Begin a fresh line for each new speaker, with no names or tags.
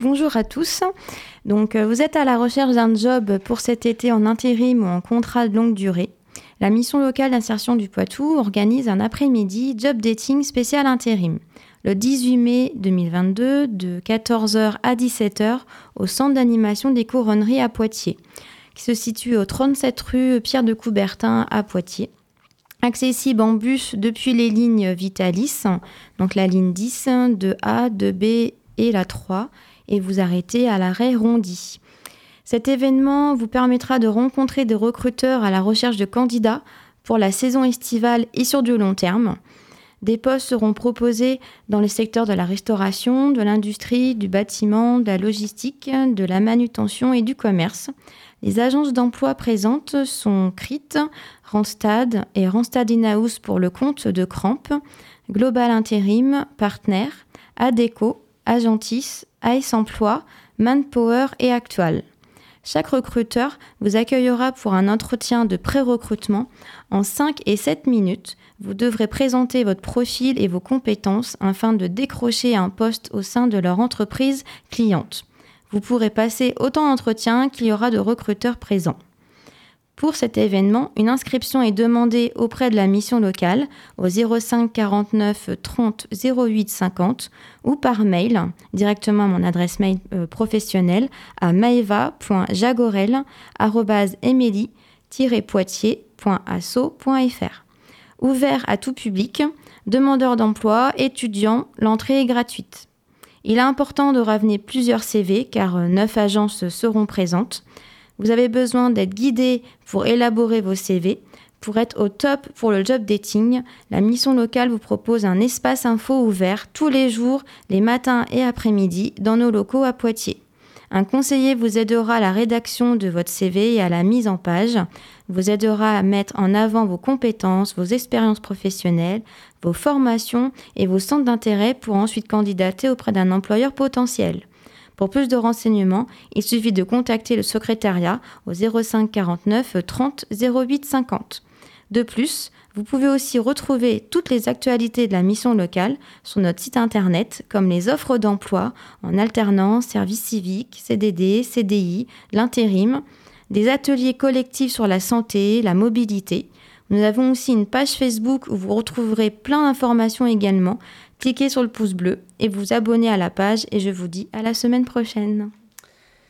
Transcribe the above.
Bonjour à tous. Donc, euh, vous êtes à la recherche d'un job pour cet été en intérim ou en contrat de longue durée. La mission locale d'insertion du Poitou organise un après-midi job dating spécial intérim le 18 mai 2022 de 14h à 17h au centre d'animation des couronneries à Poitiers, qui se situe au 37 rue Pierre de Coubertin à Poitiers. Accessible en bus depuis les lignes Vitalis, donc la ligne 10, de A, de B et la 3 et vous arrêtez à l'arrêt Rondy. Cet événement vous permettra de rencontrer des recruteurs à la recherche de candidats pour la saison estivale et sur du long terme. Des postes seront proposés dans les secteurs de la restauration, de l'industrie, du bâtiment, de la logistique, de la manutention et du commerce. Les agences d'emploi présentes sont CRIT, Randstad et Randstad In-House pour le compte de Cramp, Global Interim, Partner, ADECO, Agentis, Ice Emploi, Manpower et Actual. Chaque recruteur vous accueillera pour un entretien de pré-recrutement. En 5 et 7 minutes, vous devrez présenter votre profil et vos compétences afin de décrocher un poste au sein de leur entreprise cliente. Vous pourrez passer autant d'entretiens qu'il y aura de recruteurs présents. Pour cet événement, une inscription est demandée auprès de la mission locale au 05 49 30 08 50 ou par mail directement à mon adresse mail euh, professionnelle à maeva.jagorel.emily-poitiers.asso.fr. Ouvert à tout public, demandeurs d'emploi, étudiants, l'entrée est gratuite. Il est important de ramener plusieurs CV car euh, neuf agences seront présentes. Vous avez besoin d'être guidé pour élaborer vos CV. Pour être au top pour le job dating, la mission locale vous propose un espace info ouvert tous les jours, les matins et après-midi, dans nos locaux à Poitiers. Un conseiller vous aidera à la rédaction de votre CV et à la mise en page, vous aidera à mettre en avant vos compétences, vos expériences professionnelles, vos formations et vos centres d'intérêt pour ensuite candidater auprès d'un employeur potentiel. Pour plus de renseignements, il suffit de contacter le secrétariat au 05 49 30 08 50. De plus, vous pouvez aussi retrouver toutes les actualités de la mission locale sur notre site internet, comme les offres d'emploi en alternance, service civique, CDD, CDI, l'intérim, des ateliers collectifs sur la santé, la mobilité. Nous avons aussi une page Facebook où vous retrouverez plein d'informations également. Cliquez sur le pouce bleu et vous abonnez à la page et je vous dis à la semaine prochaine.